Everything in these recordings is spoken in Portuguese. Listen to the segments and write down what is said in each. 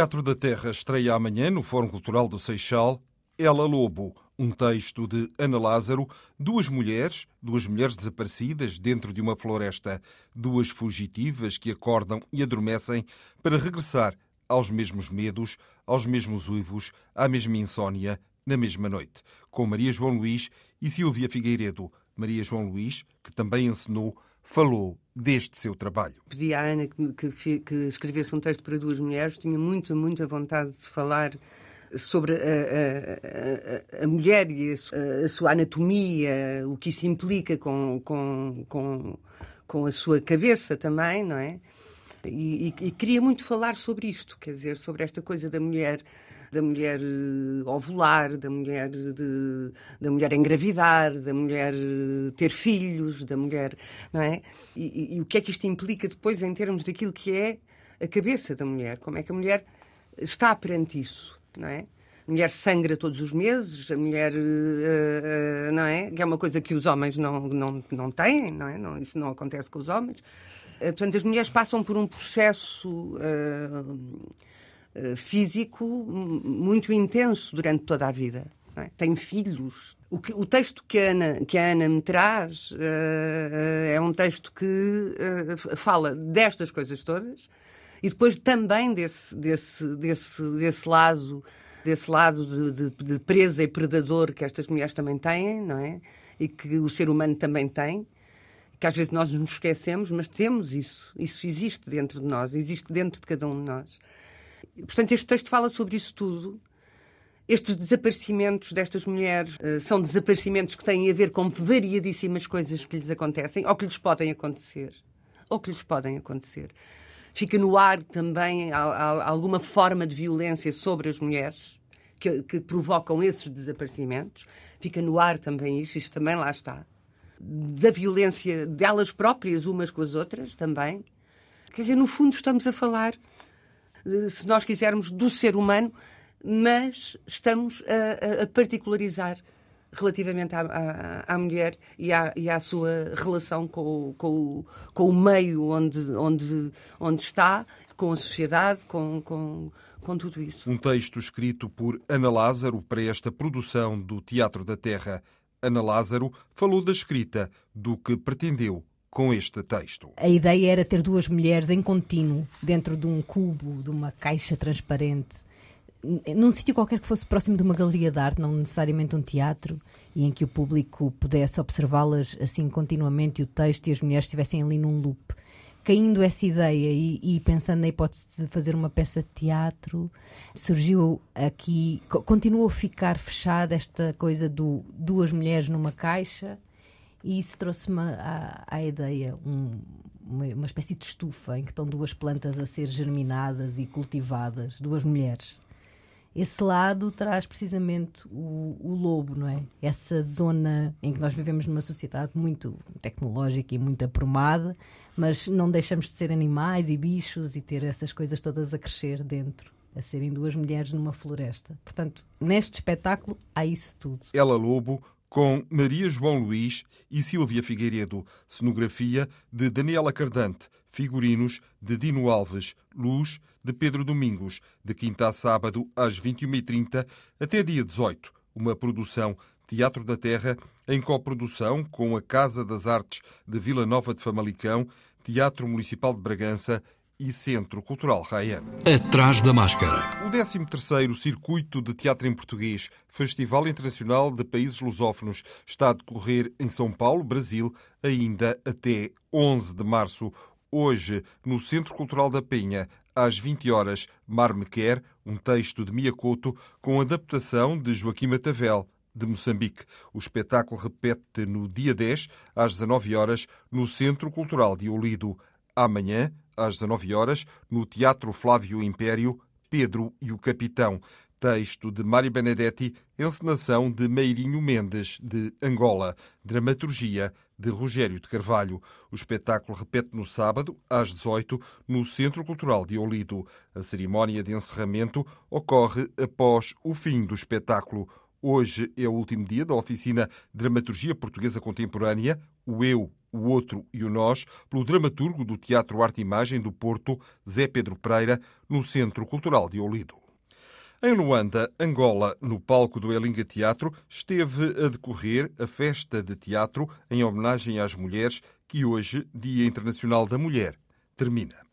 Teatro da Terra estreia amanhã no Fórum Cultural do Seixal Ela Lobo, um texto de Ana Lázaro, duas mulheres, duas mulheres desaparecidas dentro de uma floresta, duas fugitivas que acordam e adormecem para regressar aos mesmos medos, aos mesmos uivos, à mesma insônia, na mesma noite, com Maria João Luís e Silvia Figueiredo. Maria João Luís, que também ensinou, falou deste seu trabalho. Pedi à Ana que, que, que, escrevesse um texto para duas mulheres, tinha muita, muita vontade de falar sobre a, a, a, a mulher e a, sua anatomia, o que isso implica com, com, com, com a sua cabeça também, não é? E, e, e queria muito falar sobre isto, quer dizer, sobre esta coisa da mulher da mulher eh, ovular, da mulher, de, da mulher engravidar, da mulher eh, ter filhos, da mulher. Não é? E, e, e o que é que isto implica depois em termos daquilo que é a cabeça da mulher? Como é que a mulher está perante isso? Não é? A mulher sangra todos os meses, a mulher, uh, uh, não é? Que é uma coisa que os homens não, não, não têm, não é? Não, isso não acontece com os homens. Uh, portanto, as mulheres passam por um processo físico muito intenso durante toda a vida. É? Tem filhos. O, que, o, texto que a Ana, que a Ana me traz uh, é um texto que uh, fala destas coisas todas e depois também desse, desse, desse, desse lado desse lado de, de, de, presa e predador que estas mulheres também têm, não é? E que o ser humano também tem, que às vezes nós nos esquecemos, mas temos isso. Isso existe dentro de nós, existe dentro de cada um de nós. Portanto, este texto fala sobre isso tudo. Estes desaparecimentos destas mulheres uh, são desaparecimentos que têm a ver com variadíssimas coisas que lhes acontecem, ou que lhes podem acontecer. Ou que lhes podem acontecer. Fica no ar também alguma forma de violência sobre as mulheres que, que provocam esses desaparecimentos. Fica no ar também isso, isto também lá está. Da violência delas próprias, umas com as outras também. Quer dizer, no fundo, estamos a falar se nós quisermos, do ser humano, mas estamos a, a particularizar relativamente à, à, à mulher e à, e à, sua relação com, com, com, o meio onde, onde, onde está, com a sociedade, com, com, com tudo isso. Um texto escrito por Ana Lázaro para esta produção do Teatro da Terra. Ana Lázaro falou da escrita, do que pretendeu com este texto. A ideia era ter duas mulheres em contínuo dentro de um cubo, de uma caixa transparente, num sítio qualquer que fosse próximo de uma galeria de arte, não necessariamente um teatro, e em que o público pudesse observá-las assim continuamente e o texto e as mulheres estivessem ali num loop. Caindo essa ideia e, e, pensando na hipótese de fazer uma peça de teatro, surgiu aqui, continuou a ficar fechada esta coisa do duas mulheres numa caixa e isso trouxe-me à, ideia um, uma, uma, espécie de estufa em que estão duas plantas a ser germinadas e cultivadas, duas mulheres. Esse lado traz precisamente o, o lobo, não é? Essa zona em que nós vivemos numa sociedade muito tecnológica e muito aprumada, mas não deixamos de ser animais e bichos e ter essas coisas todas a crescer dentro a serem duas mulheres numa floresta. Portanto, neste espetáculo há isso tudo. Ela Lobo com Maria João Luís e Silvia Figueiredo, cenografia de Daniela Cardante, figurinos de Dino Alves, luz de Pedro Domingos, de quinta a sábado às 21h30 até dia 18, uma produção Teatro da Terra em coprodução com a Casa das Artes de Vila Nova de Famalicão, Teatro Municipal de Bragança e Centro Cultural Raia. Atrás da máscara. O 13º Circuito de Teatro em Português, Festival Internacional de Países Lusófonos, está a decorrer em São Paulo, Brasil, ainda até 11 de março. Hoje, no Centro Cultural da Penha, às 20 horas, Mar Me Quer, um texto de Mia Couto, com adaptação de Joaquim Matavel, de Moçambique. O espetáculo repete no dia 10, às 19 horas, no Centro Cultural de Olido. Amanhã, às 19 horas, no Teatro Flávio Império, Pedro e o Capitão. Texto de Mário Benedetti, encenação de Meirinho Mendes, de Angola, dramaturgia de Rogério de Carvalho. O espetáculo repete no sábado, às 18, no Centro Cultural de Olido. A cerimónia de encerramento ocorre após o fim do espetáculo. Hoje é o último dia da oficina Dramaturgia Portuguesa Contemporânea, o Eu, o Outro e o Nós, pelo dramaturgo do Teatro Arte e Imagem do Porto, Zé Pedro Pereira, no Centro Cultural de Olido. Em Luanda, Angola, no palco do Elinga Teatro, esteve a decorrer a festa de teatro em homenagem às mulheres, que hoje, Dia Internacional da Mulher, termina.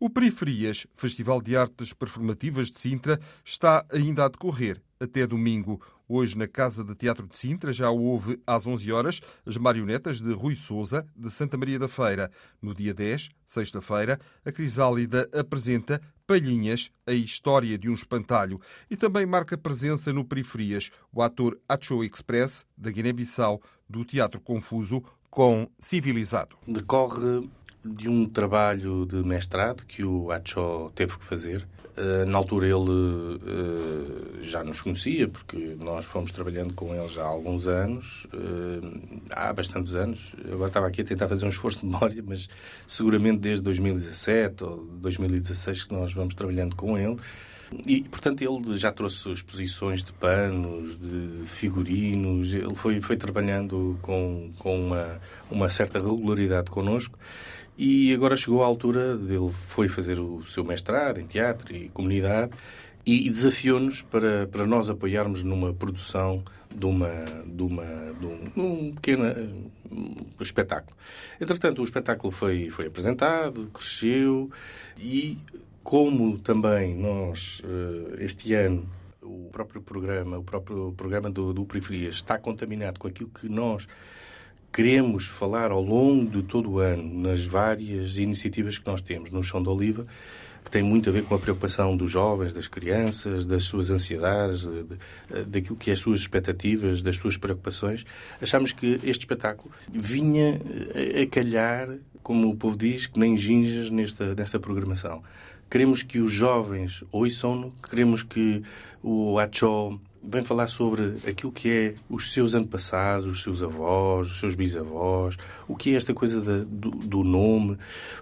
O Periferias, Festival de Artes Performativas de Sintra, está ainda a decorrer até domingo. Hoje, na Casa de Teatro de Sintra, já houve às 11 horas as marionetas de Rui Souza, de Santa Maria da Feira. No dia 10, sexta-feira, a Crisálida apresenta Palhinhas, a história de um espantalho. E também marca presença no Periferias o ator Acho Express, da Guiné-Bissau, do Teatro Confuso, com Civilizado. Decorre de um trabalho de mestrado que o Acho teve que fazer. Uh, na altura ele uh, já nos conhecia, porque nós fomos trabalhando com ele já há alguns anos, uh, há bastantes anos. Agora estava aqui a tentar fazer um esforço de memória, mas seguramente desde 2017 ou 2016 que nós vamos trabalhando com ele. E, portanto, ele já trouxe exposições de panos, de figurinos, ele foi, foi trabalhando com, com uma, uma certa regularidade connosco. E agora chegou a altura dele foi fazer o seu mestrado em teatro e comunidade e desafiou-nos para, para nós apoiarmos numa produção de, uma, de, uma, de um, um pequeno espetáculo. Entretanto, o espetáculo foi, foi apresentado, cresceu e, como também nós, eh, este ano, o próprio programa, o próprio programa do, do Periferias está contaminado com aquilo que nós queremos falar ao longo de todo o ano nas várias iniciativas que nós temos no Chão de Oliva, que tem muito a ver com a preocupação dos jovens, das crianças, das suas ansiedades, de, de, daquilo que é as suas expectativas, das suas preocupações. Achamos que este espetáculo vinha a calhar, como o povo diz, que nem ginjas nesta, nesta programação. Queremos que os jovens ouçam-no, queremos que o Acho vem falar sobre aquilo que é os seus antepassados, os seus avós, os seus bisavós, o que é esta coisa do, do, nome.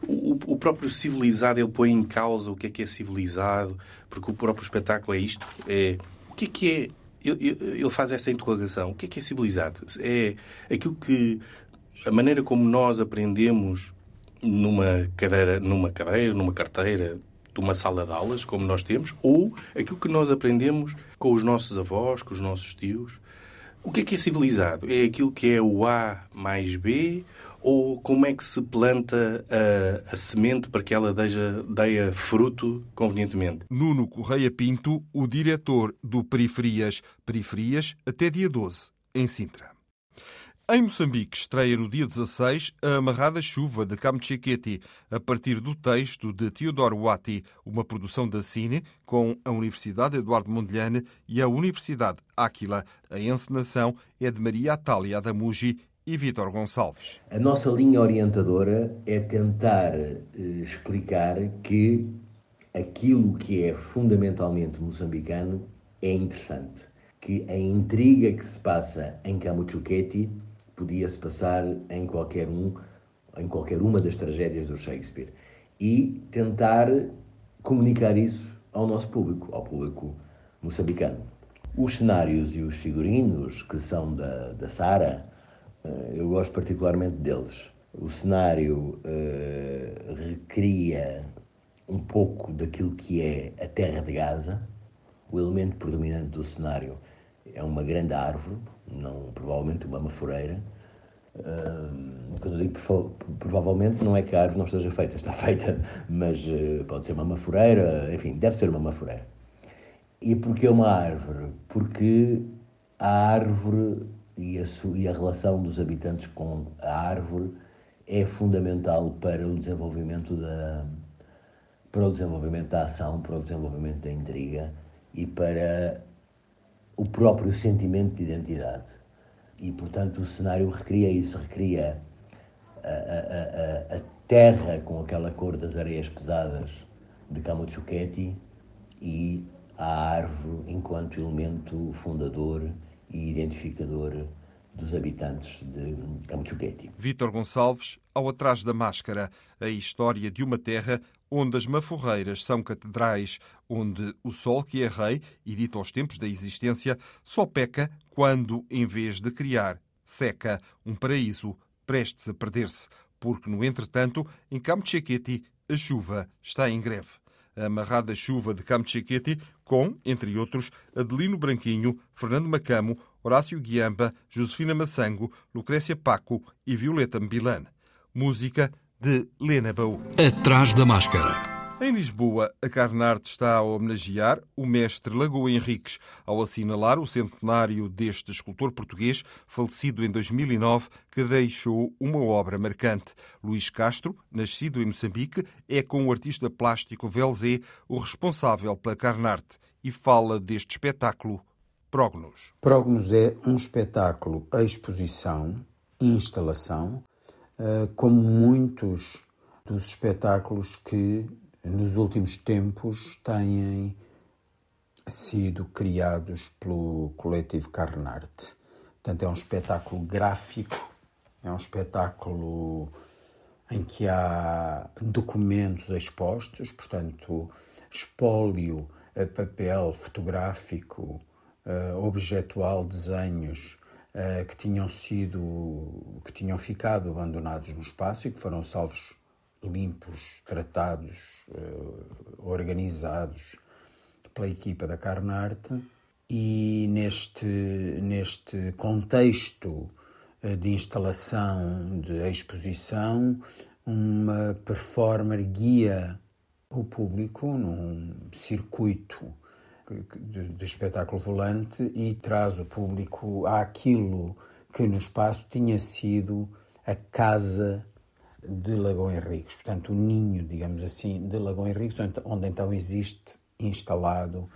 O, o, próprio civilizado, ele põe em causa o que é que é civilizado, porque o próprio espetáculo é isto. É, o que é que é... Ele, ele faz essa interrogação. O que é que é civilizado? É aquilo que... A maneira como nós aprendemos numa cadeira, numa cadeira, numa carteira, de uma sala de aulas, como nós temos, ou aquilo que nós aprendemos com os nossos avós, com os nossos tios. O que é que é civilizado? É aquilo que é o A mais B ou como é que se planta a, a semente para que ela deja, deia fruto convenientemente? Nuno Correia Pinto, o diretor do Periferias. Periferias até dia 12, em Sintra. Em Moçambique estreia no dia 16 a Amarrada Chuva de Kamchequeti, a partir do texto de Teodoro Wati, uma produção da Cine com a Universidade Eduardo Mondlane e a Universidade Áquila. A encenação é de Maria Atália Adamugi e Vítor Gonçalves. A nossa linha orientadora é tentar eh, explicar que aquilo que é fundamentalmente moçambicano é interessante, que a intriga que se passa em Camuchuqueti podia-se passar em qualquer um, em qualquer uma das tragédias do Shakespeare e tentar comunicar isso ao nosso público, ao público moçambicano. Os cenários e os figurinos que são da, da Sara, eh, eu gosto particularmente deles. O cenário uh, recria um pouco daquilo que é a terra de Gaza. O elemento predominante do cenário é uma grande árvore, não provavelmente uma mafureira. Uh, quando eu digo provavelmente, não é que a árvore não esteja feita, está feita, mas uh, pode ser uma mafureira, enfim, deve ser uma mafureira. E porquê uma árvore? Porque a árvore e a, e a relação dos habitantes com a árvore é fundamental para o desenvolvimento da para o desenvolvimento da ação, para o desenvolvimento da intriga e para o próprio sentimento de identidade. E, portanto, o cenário recria isso, recria a, a, a, a terra com aquela cor das areias pesadas de Camachuketi e a árvore enquanto elemento fundador e identificador dos habitantes de Camachuketi. Vítor Gonçalves, ao Atrás da Máscara, a história de uma terra onde as maforreiras são catedrais, onde o sol que é rei e dito aos tempos da existência só peca quando, em vez de criar, seca um paraíso prestes a perder-se, porque, no entretanto, em Camacheketi, a chuva está em greve. A amarrada chuva de Camacheketi, com, entre outros, Adelino Branquinho, Fernando Macamo, Horácio Guiamba, Josefina Massango, Lucrécia Paco e Violeta Mbilan. Música de Lena Baú. Atrás da máscara. Em Lisboa, a Carnarte está a homenagear o mestre Lagoa Henriques, ao assinalar o centenário deste escultor português, falecido em 2009, que deixou uma obra marcante. Luís Castro, nascido em Moçambique, é com o artista plástico Velzé o responsável pela Carnarte e fala deste espetáculo Prognos. Prognos é um espetáculo, a exposição, instalação, eh, como muitos dos espetáculos que nos últimos tempos têm sido criados pelo coletivo Carnarte. Portanto, é um espetáculo gráfico, é um espetáculo em que há documentos expostos, portanto, espólio, papel fotográfico, eh, objetual, desenhos eh, que tinham sido, que tinham ficado abandonados no espaço e que foram salvos limpos, tratados, uh, organizados pela equipa da Carnarte. E neste, neste contexto uh, de instalação, de exposição, uma performer guia o público num circuito de espetáculo volante e traz o público àquilo que no espaço tinha sido a casa de Lagoa Henriques, portanto, o ninho, digamos assim, de Lagoa Henriques, onde então existe instalado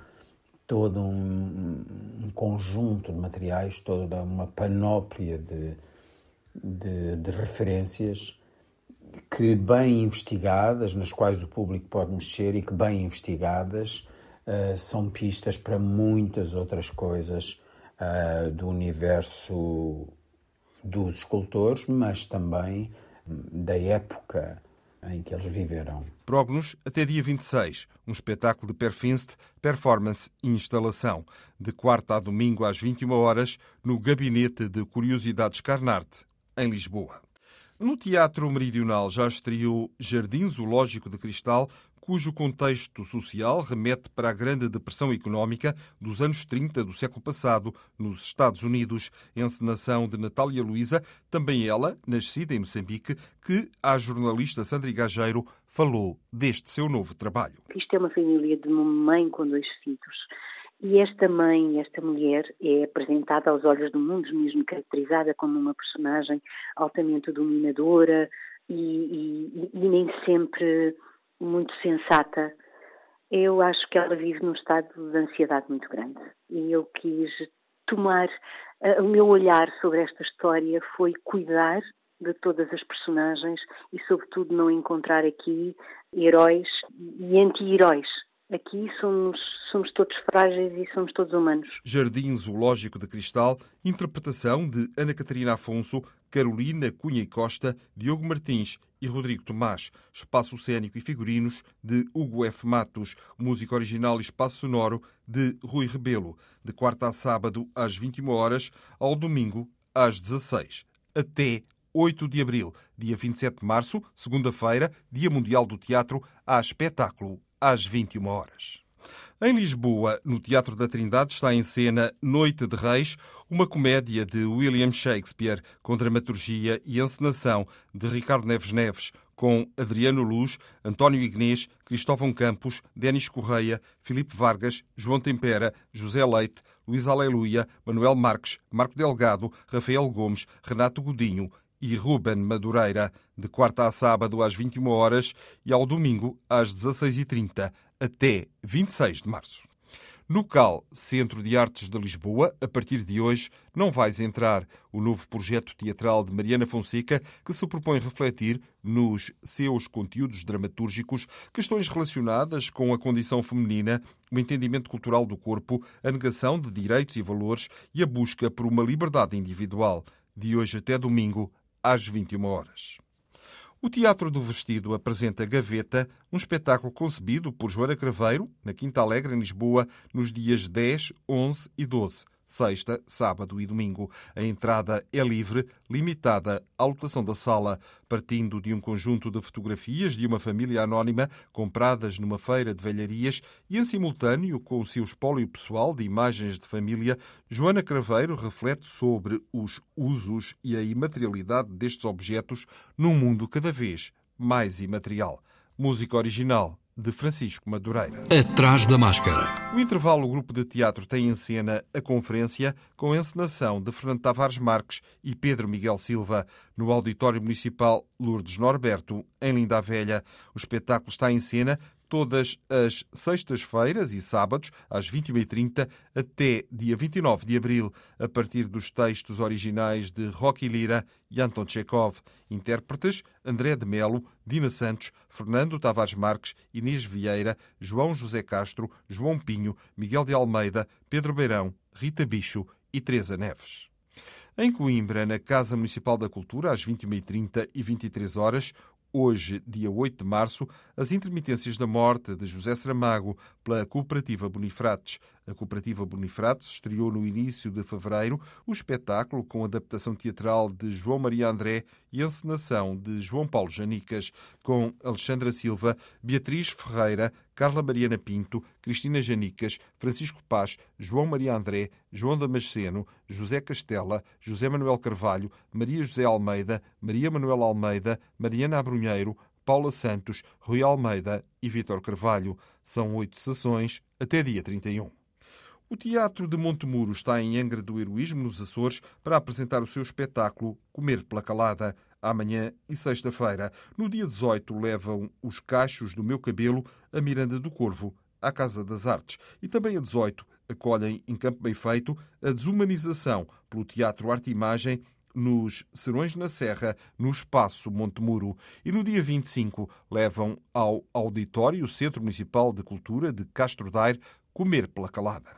todo um, um conjunto de materiais, toda uma panóplia de, de, de, referências que, bem investigadas, nas quais o público pode mexer e que, bem investigadas, uh, são pistas para muitas outras coisas uh, do universo dos escultores, mas também da época em que eles viveram. Prognos até dia 26, um espetáculo de perfinst, performance e instalação, de quarta a domingo às 21 horas, no Gabinete de Curiosidades Carnarte, em Lisboa. No Teatro Meridional já estreou Jardim Zoológico de Cristal, cujo contexto social remete para a Grande Depressão Económica dos anos 30 do século passado, nos Estados Unidos, encenação de Natália Luísa, também ela, nascida em Moçambique, que a jornalista Sandra Gageiro falou deste seu novo trabalho. Isto é uma família de uma mãe com dois filhos. E esta mãe, esta mulher, é apresentada aos olhos do mundo, mesmo caracterizada como uma personagem altamente dominadora e, e, e nem sempre muito sensata, eu acho que ela vive num estado de ansiedade muito grande. E eu quis tomar uh, o meu olhar sobre esta história foi cuidar de todas as personagens e, sobretudo, não encontrar aqui heróis e anti-heróis. Aqui somos, somos todos frágeis e somos todos humanos. Jardim Zoológico de Cristal, interpretação de Ana Catarina Afonso, Carolina Cunha e Costa, Diogo Martins e Rodrigo Tomás. Espaço cênico e figurinos de Hugo F. Matos. Música original e espaço sonoro de Rui Rebelo. De quarta a sábado às 21 horas, ao domingo às 16. Até 8 de abril, dia 27 de março, segunda-feira, Dia Mundial do Teatro, há espetáculo às 21 horas. Em Lisboa, no Teatro da Trindade, está em cena Noite de Reis, uma comédia de William Shakespeare, com dramaturgia e encenação de Ricardo Neves Neves, com Adriano Luz, António Ignês, Cristóvão Campos, Denis Correia, Filipe Vargas, João Tempera, José Leite, Luís Aleluia, Manuel Marques, Marco Delgado, Rafael Gomes, Renato Godinho e Ruben Madureira, de quarta a sábado às 21 horas e ao domingo às 16h30, até 26 de março. No CAL, Centro de Artes de Lisboa, a partir de hoje, não vais entrar. O novo projeto teatral de Mariana Fonseca, que se propõe refletir nos seus conteúdos dramatúrgicos questões relacionadas com a condição feminina, o entendimento cultural do corpo, a negação de direitos e valores e a busca por uma liberdade individual. De hoje até domingo, às 21 horas. O Teatro do Vestido apresenta Gaveta, um espetáculo concebido por Joana Craveiro, na Quinta Alegre, em Lisboa, nos dias 10, 11 e 12 sexta, sábado e domingo. A entrada é livre, limitada à lotação da sala, partindo de um conjunto de fotografias de uma família anónima compradas numa feira de velharias e, em simultâneo com o seu espólio pessoal de imagens de família, Joana Craveiro reflete sobre os usos e a imaterialidade destes objetos num mundo cada vez mais imaterial. Música original de Francisco Madureira. Atrás da máscara. O intervalo, o grupo de teatro tem em cena a conferência com a encenação de Fernando Tavares Marques e Pedro Miguel Silva no Auditório Municipal Lourdes Norberto, em Linda a Velha. O espetáculo está em cena todas as sextas-feiras e sábados, às 21h30, até dia 29 de abril, a partir dos textos originais de Rocky Lira e Anton Chekhov. Intérpretes André de Melo, Dina Santos, Fernando Tavares Marques, Inês Vieira, João José Castro, João Pinho, Miguel de Almeida, Pedro Beirão, Rita Bicho e Teresa Neves. Em Coimbra, na Casa Municipal da Cultura, às 21h30 e 23 horas, hoje, dia 8 de março, as intermitências da morte de José Saramago pela Cooperativa Bonifrates. A Cooperativa Bonifrates estreou no início de fevereiro o espetáculo com adaptação teatral de João Maria André e encenação de João Paulo Janicas, com Alexandra Silva, Beatriz Ferreira, Carla Mariana Pinto, Cristina Janicas, Francisco Paz, João Maria André, João Damasceno, José Castela, José Manuel Carvalho, Maria José Almeida, Maria Manuel Almeida, Mariana Abrunheiro, Paula Santos, Rui Almeida e Vítor Carvalho. São oito sessões até dia 31. O Teatro de Montemuro está em Angra do Heroísmo, nos Açores, para apresentar o seu espetáculo Comer pela Calada. Amanhã e sexta-feira. No dia 18, levam os cachos do meu cabelo a Miranda do Corvo, à Casa das Artes. E também a 18, acolhem em Campo Bem Feito a desumanização pelo Teatro Arte e Imagem nos Serões na Serra, no Espaço Montemuro. E no dia 25 levam ao Auditório Centro Municipal de Cultura de Castro Daire Comer pela Calada.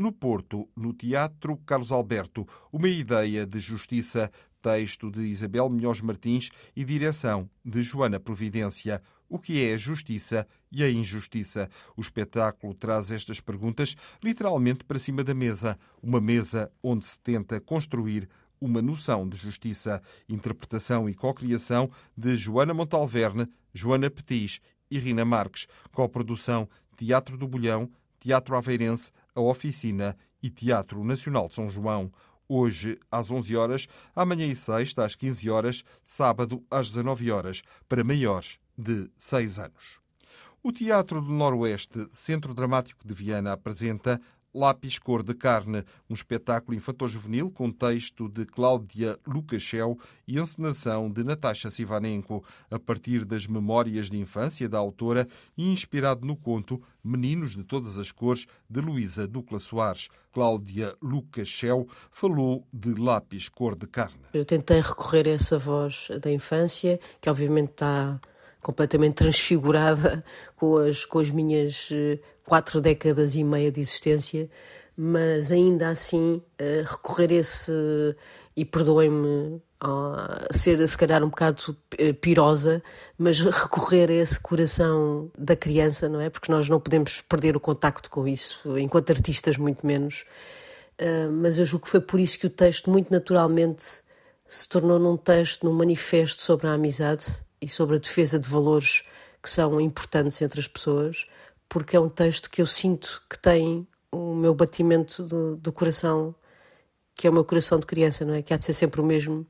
No Porto, no Teatro Carlos Alberto, uma ideia de justiça, texto de Isabel Milhões Martins e direção de Joana Providência. O que é a justiça e a injustiça? O espetáculo traz estas perguntas literalmente para cima da mesa, uma mesa onde se tenta construir uma noção de justiça, interpretação e cocriação de Joana Montalverne, Joana Petis e Rina Marques, coprodução Teatro do Bolhão, Teatro Aveirense, A Oficina e Teatro Nacional de São João. Hoje às 11 horas, amanhã e sexta às 15 horas, sábado às 19 horas, para maiores de 6 anos. O Teatro do Noroeste, Centro Dramático de Viana, apresenta Lápis Cor de Carne, um espetáculo infantil-juvenil com texto de Cláudia Lukashel e encenação de Natasha Sivanenko, a partir das memórias de infância da autora e inspirado no conto Meninos de Todas as Cores, de Luísa Ducla Soares. Cláudia Lukashel falou de Lápis Cor de Carne. Eu tentei recorrer a essa voz da infância, que obviamente está completamente transfigurada com as, com as minhas eh, quatro décadas e meia de existência, mas ainda assim uh, recorrer a esse, e perdoem-me ser se calhar um bocado eh, pirosa, mas recorrer a esse coração da criança, não é? Porque nós não podemos perder o contacto com isso, enquanto artistas muito menos. Mas eu julgo que foi por isso que o texto, muito naturalmente, se tornou num texto, num manifesto sobre a amizade e sobre a defesa de valores que são importantes entre as pessoas porque é um texto que eu sinto que tem o meu batimento do, do coração, que é o meu coração de criança, não é? Que há de ser sempre o mesmo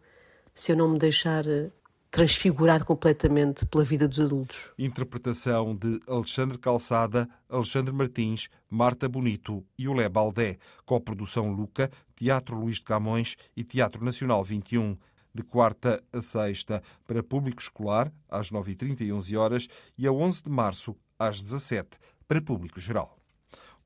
se eu não me deixar eh, transfigurar completamente pela vida dos adultos. Interpretação de Alexandre Calçada, Alexandre Martins, Marta Bonito e Olé Baldé. Coprodução Luca, Teatro Luís de Camões e Teatro Nacional 21. De quarta a sexta, para público escolar, às 9h30 e 11 horas e a 11 de março, às 17 para público geral.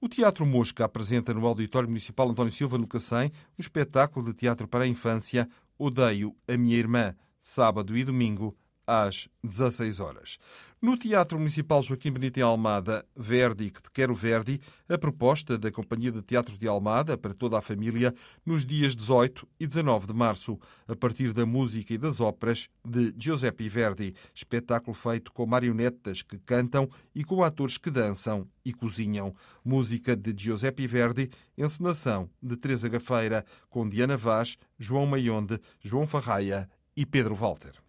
O Teatro Mosca apresenta no Auditório Municipal António Silva, no Cacém, o espetáculo de teatro para a infância Odeio a Minha Irmã, sábado e domingo, às 16 horas. No Teatro Municipal Joaquim Benito em Almada, Verdi, que te quero Verdi, a proposta da Companhia de Teatro de Almada para toda a família nos dias 18 e 19 de março, a partir da música e das óperas de Giuseppe Verdi, espetáculo feito com marionetas que cantam e com atores que dançam e cozinham. Música de Giuseppe Verdi, encenação de Teresa Gafeira, com Diana Vaz, João Maionde, João Farraia e Pedro Walter.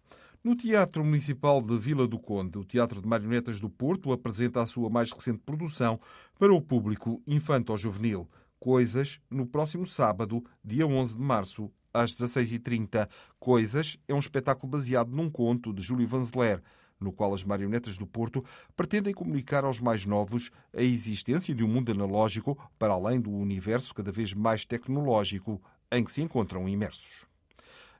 No Teatro Municipal de Vila do Conde, o Teatro de Marionetas do Porto apresenta a sua mais recente produção para o público infanto-juvenil. Coisas, no próximo sábado, dia 11 de março, às 16h30. Coisas é um espetáculo baseado num conto de Júlio Vanzeler, no qual as marionetas do Porto pretendem comunicar aos mais novos a existência de um mundo analógico para além do universo cada vez mais tecnológico em que se encontram imersos.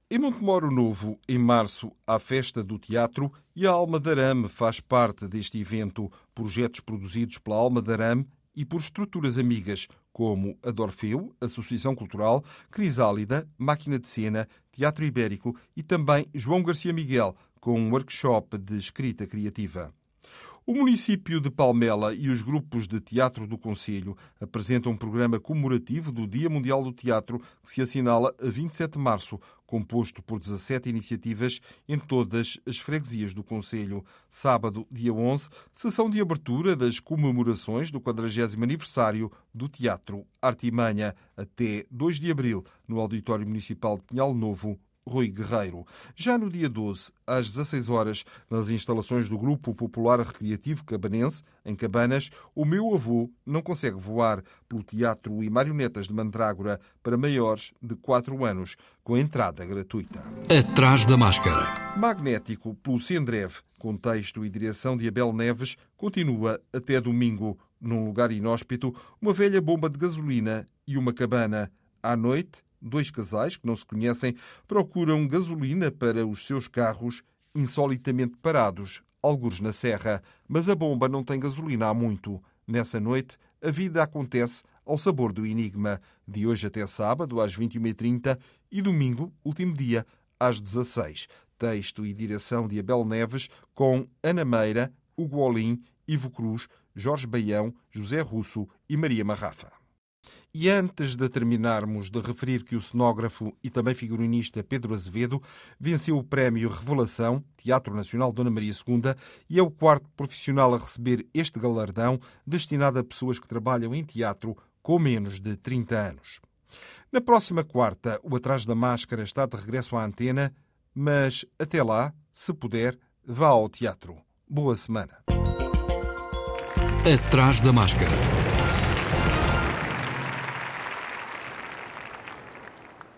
Em Montemoro Novo, em março, há festa do teatro e a Alma de Arame faz parte deste evento. Projetos produzidos pela Alma de Arame e por estruturas amigas como a Dorfeu, Associação Cultural, Crisálida, Máquina de Cena, Teatro Ibérico e também João Garcia Miguel, com um workshop de escrita criativa. O município de Palmela e os grupos de teatro do Conselho apresentam um programa comemorativo do Dia Mundial do Teatro que se assinala a 27 de março, composto por 17 iniciativas em todas as freguesias do Conselho. Sábado, dia 11, sessão de abertura das comemorações do 40 aniversário do Teatro Artimanha, até 2 de abril, no Auditório Municipal de Pinhal Novo, Rui Guerreiro. Já no dia 12, às 16 horas, nas instalações do Grupo Popular Recreativo Cabanense, em Cabanas, o meu avô não consegue voar pelo Teatro e Marionetas de Mandrágora para maiores de 4 anos, com entrada gratuita. Atrás da máscara. Magnético, pelo Sendrev, com texto e direção de Abel Neves, continua até domingo. Num lugar inóspito, uma velha bomba de gasolina e uma cabana. À noite, dois casais que não se conhecem procuram gasolina para os seus carros insolitamente parados, alguns na serra, mas a bomba não tem gasolina há muito. Nessa noite, a vida acontece ao sabor do enigma, de hoje até sábado, às 21h30 e domingo, último dia, às 16 Texto e direção de Abel Neves, com Ana Meira, Hugo Olim, Ivo Cruz, Jorge Baião, José Russo e Maria Marrafa. E antes de terminarmos de referir que o cenógrafo e também figurinista Pedro Azevedo venceu o prémio Revelação, Teatro Nacional Dona Maria II, e é o quarto profissional a receber este galardão destinado a pessoas que trabalham em teatro com menos de 30 anos. Na próxima quarta, o Atrás da Máscara está de regresso à antena, mas até lá, se puder, vá ao teatro. Boa semana. Atrás da Máscara.